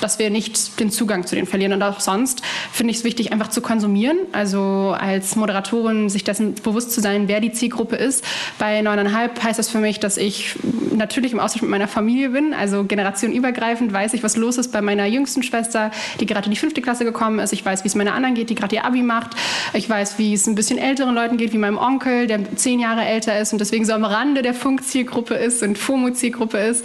dass wir nicht den Zugang zu denen verlieren. Und auch sonst finde ich es wichtig, einfach zu konsumieren. Also als Moderatorin sich dessen bewusst zu sein, wer die Zielgruppe ist. Bei neuneinhalb heißt das für mich, dass ich natürlich im Austausch mit meiner Familie bin. Also generationenübergreifend weiß ich, was los ist bei meiner jüngsten Schwester, die gerade in die fünfte Klasse gekommen ist. Ich weiß, wie es meiner anderen geht, die gerade ihr Abi macht. Ich weiß, wie es ein bisschen älteren Leuten geht, wie meinem Onkel, der zehn Jahre älter ist und deswegen so am Rande der Funkzielgruppe ist und FOMO-Zielgruppe ist.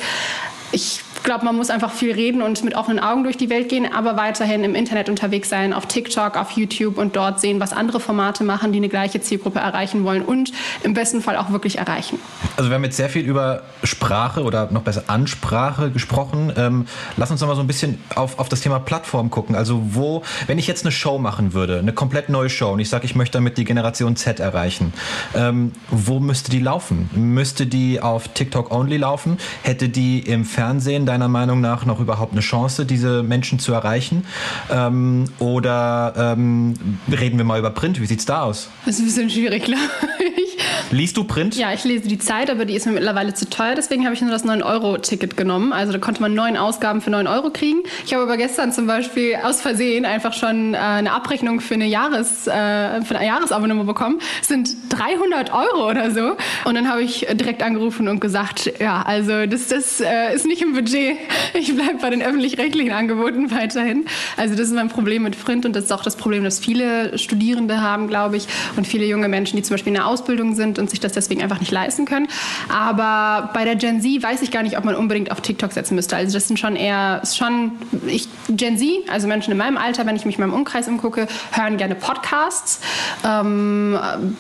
Ich glaube, man muss einfach viel reden und mit offenen Augen durch die Welt gehen, aber weiterhin im Internet unterwegs sein, auf TikTok, auf YouTube und dort sehen, was andere Formate machen, die eine gleiche Zielgruppe erreichen wollen und im besten Fall auch wirklich erreichen. Also wir haben jetzt sehr viel über Sprache oder noch besser Ansprache gesprochen. Ähm, lass uns noch mal so ein bisschen auf, auf das Thema Plattform gucken. Also wo, wenn ich jetzt eine Show machen würde, eine komplett neue Show und ich sage, ich möchte damit die Generation Z erreichen, ähm, wo müsste die laufen? Müsste die auf TikTok only laufen? Hätte die im Fernsehen deiner Meinung nach noch überhaupt eine Chance, diese Menschen zu erreichen? Ähm, oder ähm, reden wir mal über Print? Wie sieht es da aus? Das ist ein bisschen schwierig, ich. Liest du Print? Ja, ich lese die Zeit, aber die ist mir mittlerweile zu teuer. Deswegen habe ich nur das 9-Euro-Ticket genommen. Also da konnte man neun Ausgaben für 9 Euro kriegen. Ich habe aber gestern zum Beispiel aus Versehen einfach schon äh, eine Abrechnung für, eine Jahres, äh, für ein Jahresabonnement bekommen. Das sind 300 Euro oder so. Und dann habe ich direkt angerufen und gesagt, ja, also das, das äh, ist nicht im Budget ich bleibe bei den öffentlich-rechtlichen Angeboten weiterhin. Also das ist mein Problem mit Print und das ist auch das Problem, das viele Studierende haben, glaube ich, und viele junge Menschen, die zum Beispiel in der Ausbildung sind und sich das deswegen einfach nicht leisten können. Aber bei der Gen Z weiß ich gar nicht, ob man unbedingt auf TikTok setzen müsste. Also das sind schon eher, schon, ich, Gen Z, also Menschen in meinem Alter, wenn ich mich in meinem Umkreis umgucke, hören gerne Podcasts. Ähm,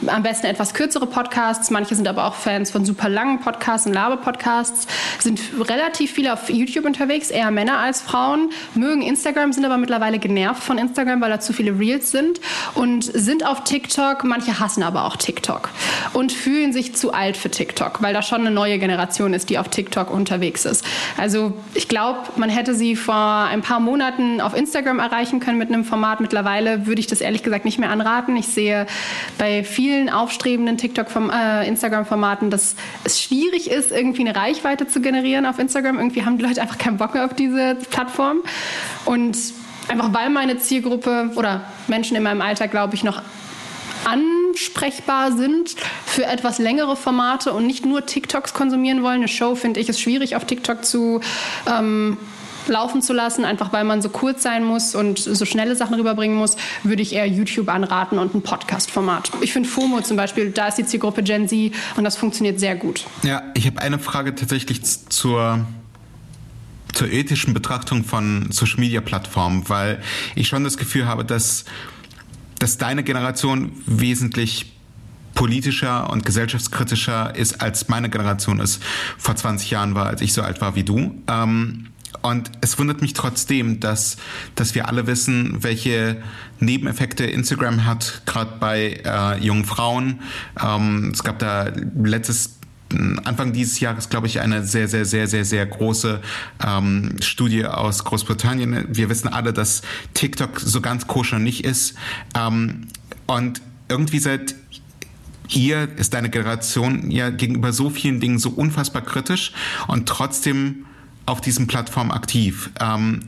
am besten etwas kürzere Podcasts. Manche sind aber auch Fans von super langen Podcasts und Laber-Podcasts. Sind relativ viele auf YouTube unterwegs, eher Männer als Frauen, mögen Instagram, sind aber mittlerweile genervt von Instagram, weil da zu viele Reels sind und sind auf TikTok. Manche hassen aber auch TikTok und fühlen sich zu alt für TikTok, weil da schon eine neue Generation ist, die auf TikTok unterwegs ist. Also ich glaube, man hätte sie vor ein paar Monaten auf Instagram erreichen können mit einem Format. Mittlerweile würde ich das ehrlich gesagt nicht mehr anraten. Ich sehe bei vielen aufstrebenden TikTok-Instagram-Formaten, äh, dass es schwierig ist, irgendwie eine Reichweite zu generieren auf Instagram. Irgendwie haben die Leute einfach keinen Bock mehr auf diese Plattform. Und einfach weil meine Zielgruppe oder Menschen in meinem Alter, glaube ich, noch ansprechbar sind für etwas längere Formate und nicht nur TikToks konsumieren wollen. Eine Show finde ich ist schwierig auf TikTok zu ähm, laufen zu lassen, einfach weil man so kurz sein muss und so schnelle Sachen rüberbringen muss, würde ich eher YouTube anraten und ein Podcast-Format. Ich finde FOMO zum Beispiel, da ist die Zielgruppe Gen Z und das funktioniert sehr gut. Ja, ich habe eine Frage tatsächlich zur zur ethischen Betrachtung von Social Media Plattformen, weil ich schon das Gefühl habe, dass, dass deine Generation wesentlich politischer und gesellschaftskritischer ist, als meine Generation es vor 20 Jahren war, als ich so alt war wie du. Ähm, und es wundert mich trotzdem, dass, dass wir alle wissen, welche Nebeneffekte Instagram hat, gerade bei äh, jungen Frauen. Ähm, es gab da letztes Anfang dieses Jahres, glaube ich, eine sehr, sehr, sehr, sehr, sehr große ähm, Studie aus Großbritannien. Wir wissen alle, dass TikTok so ganz koscher nicht ist. Ähm, und irgendwie seit ihr ist deine Generation ja gegenüber so vielen Dingen so unfassbar kritisch und trotzdem auf diesen Plattformen aktiv. Ähm,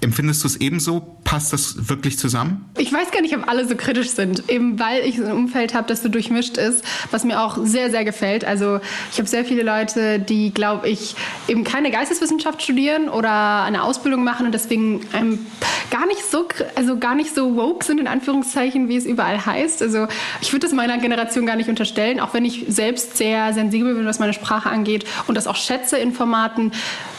empfindest du es ebenso? Passt das wirklich zusammen? Ich weiß gar nicht, ob alle so kritisch sind, eben weil ich ein Umfeld habe, das so durchmischt ist, was mir auch sehr, sehr gefällt. Also ich habe sehr viele Leute, die, glaube ich, eben keine Geisteswissenschaft studieren oder eine Ausbildung machen und deswegen ähm, gar nicht so, also gar nicht so woke sind in Anführungszeichen, wie es überall heißt. Also ich würde das meiner Generation gar nicht unterstellen, auch wenn ich selbst sehr sensibel bin, was meine Sprache angeht und das auch schätze in Formaten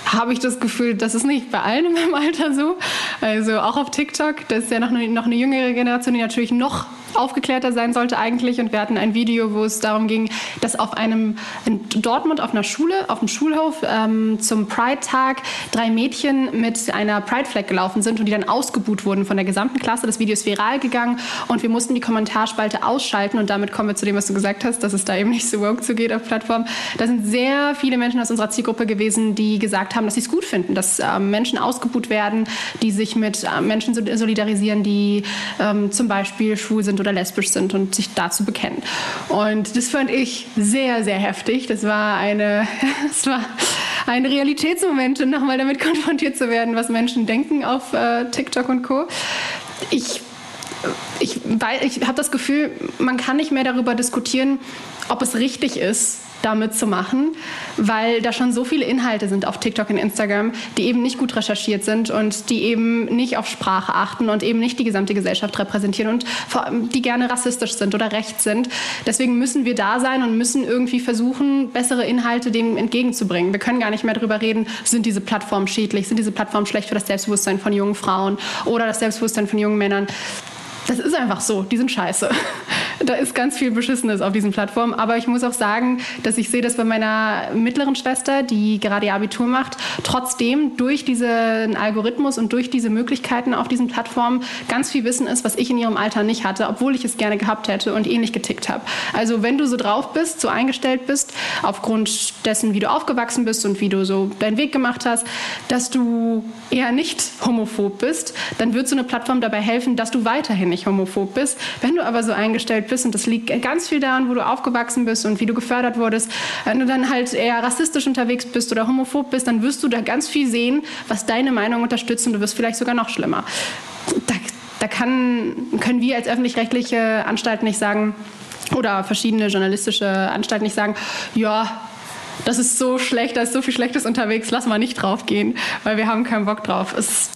habe ich das Gefühl, das ist nicht bei allen in meinem Alter so. Also auch auf TikTok, das ist ja noch eine, noch eine jüngere Generation, die natürlich noch aufgeklärter sein sollte eigentlich. Und wir hatten ein Video, wo es darum ging, dass auf einem in Dortmund auf einer Schule, auf dem Schulhof ähm, zum Pride-Tag drei Mädchen mit einer Pride-Flag gelaufen sind und die dann ausgebuht wurden von der gesamten Klasse. Das Video ist viral gegangen und wir mussten die Kommentarspalte ausschalten. Und damit kommen wir zu dem, was du gesagt hast, dass es da eben nicht so woke zugeht auf Plattformen. Da sind sehr viele Menschen aus unserer Zielgruppe gewesen, die gesagt haben, dass sie es gut finden, dass äh, Menschen ausgebuht werden, die sich mit äh, Menschen solidarisieren, die ähm, zum Beispiel schwul sind oder lesbisch sind und sich dazu bekennen. Und das fand ich sehr, sehr heftig. Das war eine, das war ein Realitätsmoment, nochmal damit konfrontiert zu werden, was Menschen denken auf äh, TikTok und Co. Ich ich, ich habe das Gefühl, man kann nicht mehr darüber diskutieren, ob es richtig ist, damit zu machen, weil da schon so viele Inhalte sind auf TikTok und Instagram, die eben nicht gut recherchiert sind und die eben nicht auf Sprache achten und eben nicht die gesamte Gesellschaft repräsentieren und vor allem die gerne rassistisch sind oder rechts sind. Deswegen müssen wir da sein und müssen irgendwie versuchen, bessere Inhalte dem entgegenzubringen. Wir können gar nicht mehr darüber reden, sind diese Plattformen schädlich, sind diese Plattformen schlecht für das Selbstbewusstsein von jungen Frauen oder das Selbstbewusstsein von jungen Männern. Das ist einfach so, die sind scheiße. Da ist ganz viel Beschissenes auf diesen Plattformen. Aber ich muss auch sagen, dass ich sehe das bei meiner mittleren Schwester, die gerade ihr Abitur macht, trotzdem durch diesen Algorithmus und durch diese Möglichkeiten auf diesen Plattformen ganz viel Wissen ist, was ich in ihrem Alter nicht hatte, obwohl ich es gerne gehabt hätte und ähnlich getickt habe. Also wenn du so drauf bist, so eingestellt bist, aufgrund dessen, wie du aufgewachsen bist und wie du so deinen Weg gemacht hast, dass du eher nicht homophob bist, dann wird so eine Plattform dabei helfen, dass du weiterhin nicht homophob bist. Wenn du aber so eingestellt bist, und das liegt ganz viel daran, wo du aufgewachsen bist und wie du gefördert wurdest, wenn du dann halt eher rassistisch unterwegs bist oder homophob bist, dann wirst du da ganz viel sehen, was deine Meinung unterstützt und du wirst vielleicht sogar noch schlimmer. Da, da kann, können wir als öffentlich-rechtliche Anstalt nicht sagen, oder verschiedene journalistische Anstalten nicht sagen, ja, das ist so schlecht, da ist so viel Schlechtes unterwegs, lass mal nicht drauf gehen, weil wir haben keinen Bock drauf. Es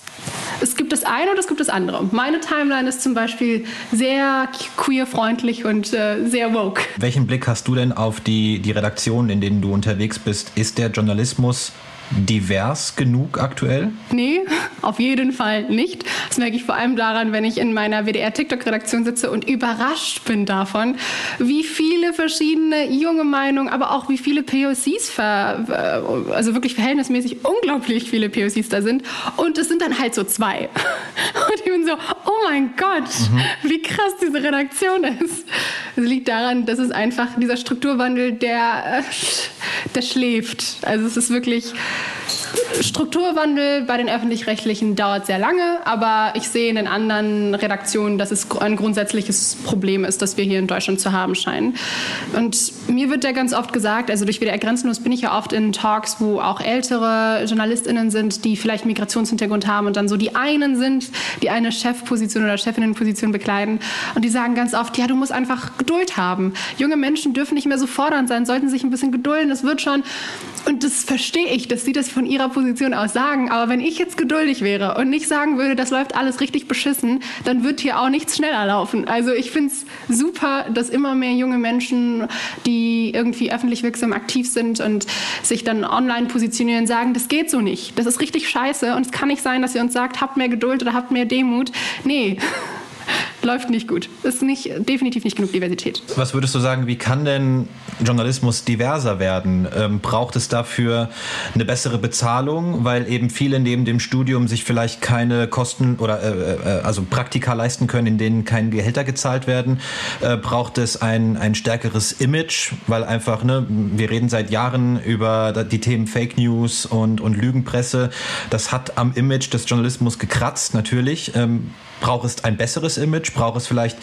es gibt das eine und es gibt das andere. Meine Timeline ist zum Beispiel sehr queer-freundlich und äh, sehr woke. Welchen Blick hast du denn auf die, die Redaktionen, in denen du unterwegs bist? Ist der Journalismus divers genug aktuell? Nee, auf jeden Fall nicht. Das merke ich vor allem daran, wenn ich in meiner WDR-TikTok-Redaktion sitze und überrascht bin davon, wie viele verschiedene junge Meinungen, aber auch wie viele POCs, ver, also wirklich verhältnismäßig unglaublich viele POCs da sind. Und es sind dann halt so zwei. Und ich bin so, oh mein Gott, mhm. wie krass diese Redaktion ist. Es liegt daran, dass es einfach dieser Strukturwandel, der, äh, der schläft. Also es ist wirklich Strukturwandel bei den öffentlich-rechtlichen dauert sehr lange, aber ich sehe in den anderen Redaktionen, dass es ein grundsätzliches Problem ist, das wir hier in Deutschland zu haben scheinen. Und mir wird da ganz oft gesagt, also durch WDR Grenzenlos bin ich ja oft in Talks, wo auch ältere JournalistInnen sind, die vielleicht Migrationshintergrund haben und dann so die einen sind, die eine Chefposition oder Chefinnenposition bekleiden. Und die sagen ganz oft, ja, du musst einfach Geduld haben. Junge Menschen dürfen nicht mehr so fordernd sein, sollten sich ein bisschen gedulden, es wird schon. Und das verstehe ich, dass sie das von ihrer Position aus sagen. Aber wenn ich jetzt geduldig wäre und nicht sagen würde, das läuft alles richtig beschissen, dann wird hier auch nichts schneller laufen. Also ich finde es super, dass immer mehr junge Menschen, die irgendwie öffentlich wirksam aktiv sind und sich dann online positionieren, sagen, das geht so nicht. Das ist richtig scheiße und es kann nicht sein, dass ihr uns sagt, habt mehr Geduld oder habt mehr Demut. Nee. Läuft nicht gut. Ist nicht, definitiv nicht genug Diversität. Was würdest du sagen, wie kann denn Journalismus diverser werden? Ähm, braucht es dafür eine bessere Bezahlung, weil eben viele neben dem Studium sich vielleicht keine Kosten oder äh, äh, also Praktika leisten können, in denen keine Gehälter gezahlt werden? Äh, braucht es ein, ein stärkeres Image, weil einfach, ne, wir reden seit Jahren über die Themen Fake News und, und Lügenpresse. Das hat am Image des Journalismus gekratzt, natürlich. Ähm, Braucht es ein besseres Image? Braucht es vielleicht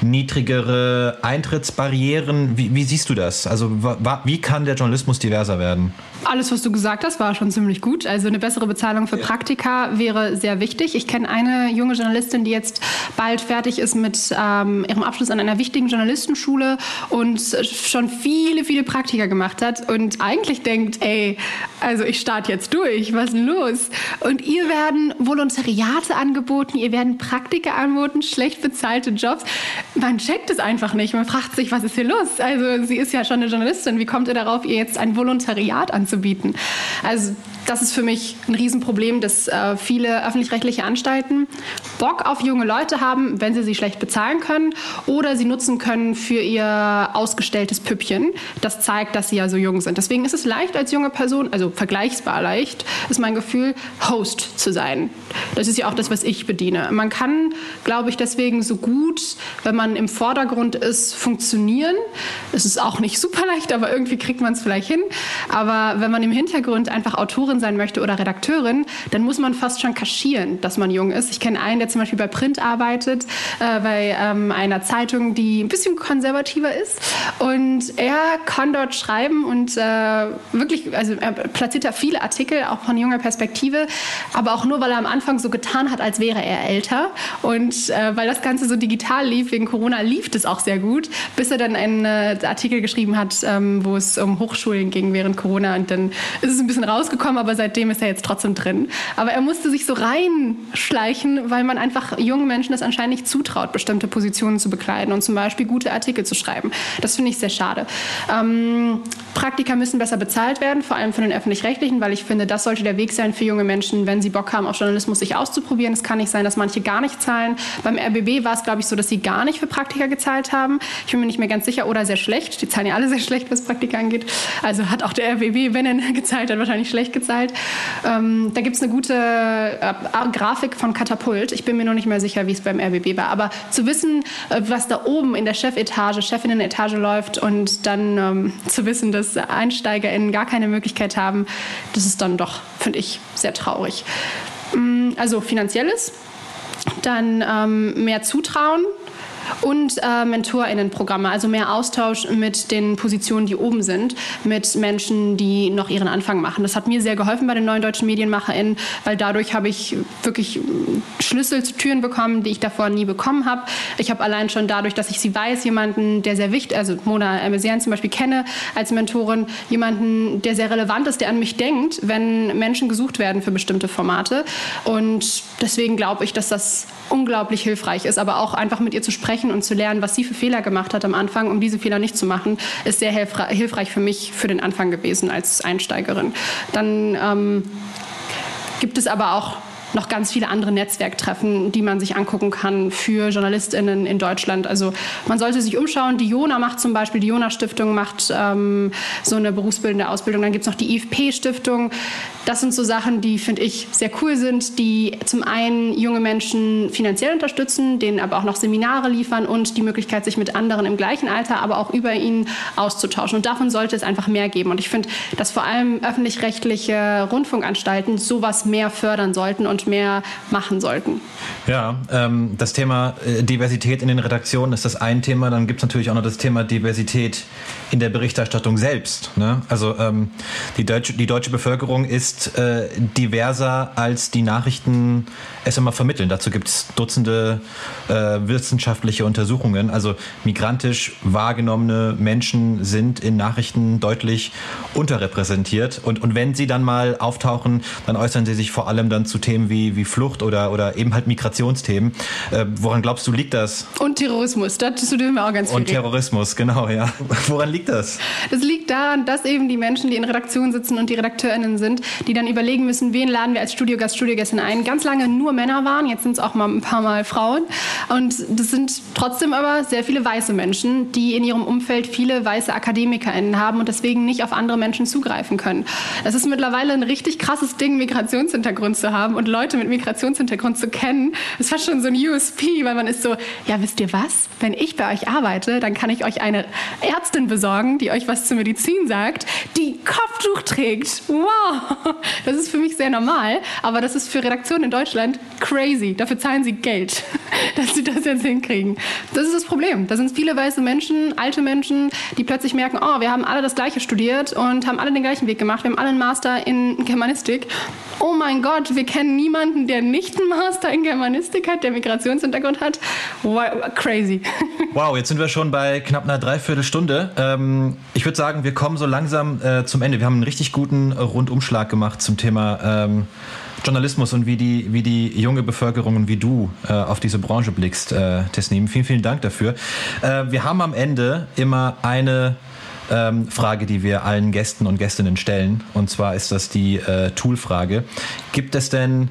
niedrigere Eintrittsbarrieren? Wie, wie siehst du das? Also wie kann der Journalismus diverser werden? Alles, was du gesagt hast, war schon ziemlich gut. Also eine bessere Bezahlung für Praktika wäre sehr wichtig. Ich kenne eine junge Journalistin, die jetzt bald fertig ist mit ähm, ihrem Abschluss an einer wichtigen Journalistenschule und schon viele, viele Praktika gemacht hat und eigentlich denkt, ey, also ich starte jetzt durch, was ist denn los? Und ihr werden Volontariate angeboten, ihr werden Praktika angeboten, schlecht bezahlte Jobs. Man checkt es einfach nicht. Man fragt sich, was ist hier los? Also sie ist ja schon eine Journalistin. Wie kommt ihr darauf, ihr jetzt ein Volontariat anzubieten? Also das ist für mich ein Riesenproblem, dass äh, viele öffentlich-rechtliche Anstalten Bock auf junge Leute haben, wenn sie sie schlecht bezahlen können oder sie nutzen können für ihr ausgestelltes Püppchen. Das zeigt, dass sie ja so jung sind. Deswegen ist es leicht als junge Person, also vergleichsbar leicht, ist mein Gefühl, Host zu sein. Das ist ja auch das, was ich bediene. Man kann, glaube ich, deswegen so gut, wenn man im Vordergrund ist, funktionieren. Es ist auch nicht super leicht, aber irgendwie kriegt man es vielleicht hin. Aber wenn man im Hintergrund einfach Autorin sein möchte oder Redakteurin, dann muss man fast schon kaschieren, dass man jung ist. Ich kenne einen, der zum Beispiel bei Print arbeitet, äh, bei ähm, einer Zeitung, die ein bisschen konservativer ist. Und er kann dort schreiben und äh, wirklich, also er platziert da viele Artikel, auch von junger Perspektive, aber auch nur, weil er am Anfang so getan hat, als wäre er älter. Und äh, weil das Ganze so digital lief, wegen Corona lief es auch sehr gut, bis er dann einen äh, Artikel geschrieben hat, ähm, wo es um Hochschulen ging während Corona. Und dann ist es ein bisschen rausgekommen, aber seitdem ist er jetzt trotzdem drin. Aber er musste sich so reinschleichen, weil man einfach jungen Menschen das anscheinend nicht zutraut, bestimmte Positionen zu bekleiden und zum Beispiel gute Artikel zu schreiben. Das finde ich sehr schade. Ähm, Praktika müssen besser bezahlt werden, vor allem von den öffentlich-rechtlichen, weil ich finde, das sollte der Weg sein für junge Menschen, wenn sie Bock haben, auf Journalismus sich auszuprobieren. Es kann nicht sein, dass manche gar nicht zahlen. Beim RBB war es, glaube ich, so, dass sie gar nicht für Praktika gezahlt haben. Ich bin mir nicht mehr ganz sicher oder sehr schlecht. Die zahlen ja alle sehr schlecht, was Praktika angeht. Also hat auch der RBB, wenn er gezahlt hat, wahrscheinlich schlecht gezahlt. Ähm, da gibt es eine gute äh, Grafik von Katapult. Ich bin mir noch nicht mehr sicher, wie es beim RBB war. Aber zu wissen, äh, was da oben in der Chefetage, Chefinnen-Etage läuft und dann ähm, zu wissen, dass EinsteigerInnen gar keine Möglichkeit haben, das ist dann doch, finde ich, sehr traurig. Mm, also finanzielles, dann ähm, mehr Zutrauen und äh, MentorInnen-Programme, also mehr Austausch mit den Positionen, die oben sind, mit Menschen, die noch ihren Anfang machen. Das hat mir sehr geholfen bei den neuen deutschen MedienmacherInnen, weil dadurch habe ich wirklich Schlüssel zu Türen bekommen, die ich davor nie bekommen habe. Ich habe allein schon dadurch, dass ich sie weiß, jemanden, der sehr wichtig, also Mona Mesian zum Beispiel kenne als Mentorin, jemanden, der sehr relevant ist, der an mich denkt, wenn Menschen gesucht werden für bestimmte Formate. Und deswegen glaube ich, dass das unglaublich hilfreich ist, aber auch einfach mit ihr zu sprechen und zu lernen, was sie für Fehler gemacht hat am Anfang, um diese Fehler nicht zu machen, ist sehr hilfreich für mich für den Anfang gewesen als Einsteigerin. Dann ähm, gibt es aber auch noch ganz viele andere Netzwerktreffen, die man sich angucken kann für JournalistInnen in Deutschland. Also man sollte sich umschauen. Die Jona macht zum Beispiel, die Jona Stiftung macht ähm, so eine berufsbildende Ausbildung. Dann gibt es noch die IFP Stiftung. Das sind so Sachen, die, finde ich, sehr cool sind, die zum einen junge Menschen finanziell unterstützen, denen aber auch noch Seminare liefern und die Möglichkeit, sich mit anderen im gleichen Alter, aber auch über ihnen auszutauschen. Und davon sollte es einfach mehr geben. Und ich finde, dass vor allem öffentlich-rechtliche Rundfunkanstalten sowas mehr fördern sollten und und mehr machen sollten. Ja, ähm, das Thema äh, Diversität in den Redaktionen ist das ein Thema. Dann gibt es natürlich auch noch das Thema Diversität in der Berichterstattung selbst. Ne? Also ähm, die, deutsche, die deutsche Bevölkerung ist äh, diverser als die Nachrichten es immer vermitteln. Dazu gibt es Dutzende äh, wissenschaftliche Untersuchungen. Also migrantisch wahrgenommene Menschen sind in Nachrichten deutlich unterrepräsentiert. Und, und wenn sie dann mal auftauchen, dann äußern sie sich vor allem dann zu Themen wie, wie Flucht oder, oder eben halt Migrationsthemen. Äh, woran glaubst du, liegt das? Und Terrorismus, dazu dürfen wir auch ganz viel Und Terrorismus, genau, ja. Woran liegt das? Das liegt daran, dass eben die Menschen, die in Redaktionen sitzen und die RedakteurInnen sind, die dann überlegen müssen, wen laden wir als Studiogast, Studiogästin ein. Ganz lange nur Männer waren, jetzt sind es auch mal ein paar Mal Frauen. Und das sind trotzdem aber sehr viele weiße Menschen, die in ihrem Umfeld viele weiße AkademikerInnen haben und deswegen nicht auf andere Menschen zugreifen können. Es ist mittlerweile ein richtig krasses Ding, Migrationshintergrund zu haben und Leute mit Migrationshintergrund zu kennen. Das fast schon so ein USP, weil man ist so, ja, wisst ihr was? Wenn ich bei euch arbeite, dann kann ich euch eine Ärztin besorgen, die euch was zur Medizin sagt, die Kopftuch trägt. Wow! Das ist für mich sehr normal, aber das ist für Redaktionen in Deutschland crazy. Dafür zahlen sie Geld, dass sie das jetzt hinkriegen. Das ist das Problem. Da sind viele weiße Menschen, alte Menschen, die plötzlich merken, oh, wir haben alle das Gleiche studiert und haben alle den gleichen Weg gemacht. Wir haben alle einen Master in Germanistik. Oh mein Gott, wir kennen niemanden, der nicht einen Master in Germanistik hat, der Migrationshintergrund hat. Wow, crazy. Wow, jetzt sind wir schon bei knapp einer Dreiviertelstunde. Ähm, ich würde sagen, wir kommen so langsam äh, zum Ende. Wir haben einen richtig guten Rundumschlag gemacht zum Thema ähm, Journalismus und wie die, wie die junge Bevölkerung und wie du äh, auf diese Branche blickst, äh, Tesnim. Vielen, vielen Dank dafür. Äh, wir haben am Ende immer eine ähm, Frage, die wir allen Gästen und Gästinnen stellen. Und zwar ist das die äh, Tool-Frage. Gibt es denn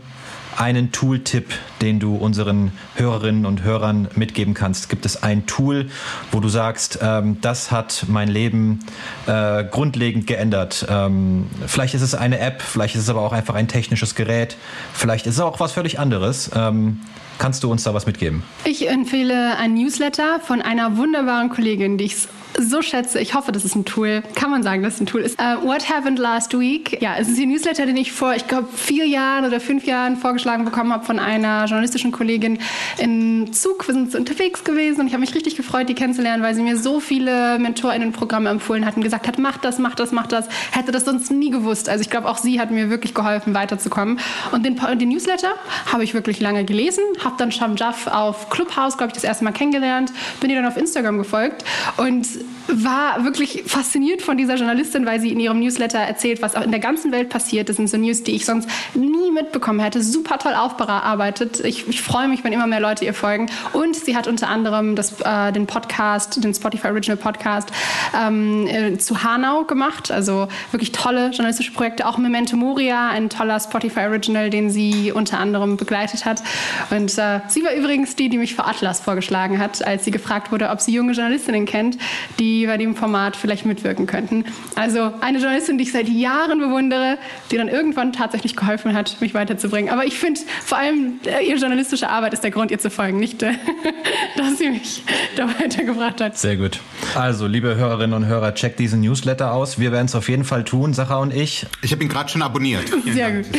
einen Tool-Tipp, den du unseren Hörerinnen und Hörern mitgeben kannst? Gibt es ein Tool, wo du sagst, ähm, das hat mein Leben äh, grundlegend geändert? Ähm, vielleicht ist es eine App, vielleicht ist es aber auch einfach ein technisches Gerät, vielleicht ist es auch was völlig anderes. Ähm, kannst du uns da was mitgeben? Ich empfehle ein Newsletter von einer wunderbaren Kollegin, die ich so schätze. Ich hoffe, das ist ein Tool. Kann man sagen, dass es ein Tool ist. Uh, What Happened Last Week? Ja, es ist ein Newsletter, den ich vor, ich glaube, vier Jahren oder fünf Jahren vorgeschlagen bekommen habe von einer journalistischen Kollegin im Zug. Wir sind unterwegs gewesen und ich habe mich richtig gefreut, die kennenzulernen, weil sie mir so viele MentorInnen-Programme empfohlen und gesagt hat, mach das, mach das, mach das. Hätte das sonst nie gewusst. Also ich glaube, auch sie hat mir wirklich geholfen, weiterzukommen. Und den, den Newsletter habe ich wirklich lange gelesen, habe dann Sham Jaff auf Clubhouse, glaube ich, das erste Mal kennengelernt, bin ihr dann auf Instagram gefolgt und war wirklich fasziniert von dieser Journalistin, weil sie in ihrem Newsletter erzählt, was auch in der ganzen Welt passiert. Das sind so News, die ich sonst nie mitbekommen hätte. Super toll aufbearbeitet. Ich, ich freue mich, wenn immer mehr Leute ihr folgen. Und sie hat unter anderem das, äh, den Podcast, den Spotify Original Podcast ähm, äh, zu Hanau gemacht. Also wirklich tolle journalistische Projekte. Auch Memento Moria, ein toller Spotify Original, den sie unter anderem begleitet hat. Und äh, sie war übrigens die, die mich für Atlas vorgeschlagen hat, als sie gefragt wurde, ob sie junge Journalistinnen kennt, die bei dem Format vielleicht mitwirken könnten. Also eine Journalistin, die ich seit Jahren bewundere, die dann irgendwann tatsächlich geholfen hat, mich weiterzubringen. Aber ich finde, vor allem äh, ihre journalistische Arbeit ist der Grund, ihr zu folgen, nicht, äh, dass sie mich da weitergebracht hat. Sehr gut. Also, liebe Hörerinnen und Hörer, checkt diesen Newsletter aus. Wir werden es auf jeden Fall tun, Sacha und ich. Ich habe ihn gerade schon abonniert. Sehr gut.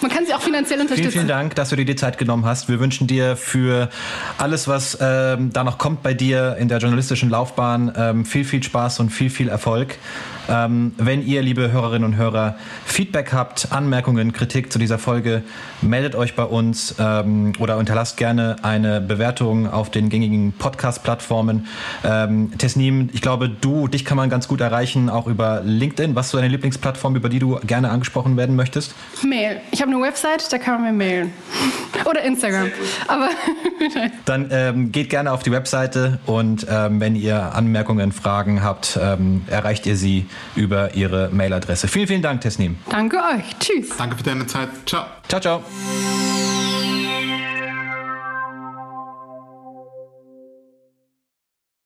Man kann sie auch finanziell unterstützen. Vielen, vielen Dank, dass du dir die Zeit genommen hast. Wir wünschen dir für alles, was ähm, da noch kommt bei dir in der journalistischen Laufbahn, ähm, viel, viel Spaß und viel, viel Erfolg. Ähm, wenn ihr, liebe Hörerinnen und Hörer, Feedback habt, Anmerkungen, Kritik zu dieser Folge, meldet euch bei uns ähm, oder unterlasst gerne eine Bewertung auf den gängigen Podcast-Plattformen. Ähm, Tesnim, ich glaube, du, dich kann man ganz gut erreichen, auch über LinkedIn. Was ist so deine Lieblingsplattform, über die du gerne angesprochen werden möchtest? Mail. Ich habe eine Website, da kann man mir mailen. Oder Instagram. Aber Dann ähm, geht gerne auf die Webseite und ähm, wenn ihr Anmerkungen, Fragen habt, ähm, erreicht ihr sie über Ihre Mailadresse. Vielen, vielen Dank, Tesnim. Danke euch. Tschüss. Danke für deine Zeit. Ciao. Ciao, ciao.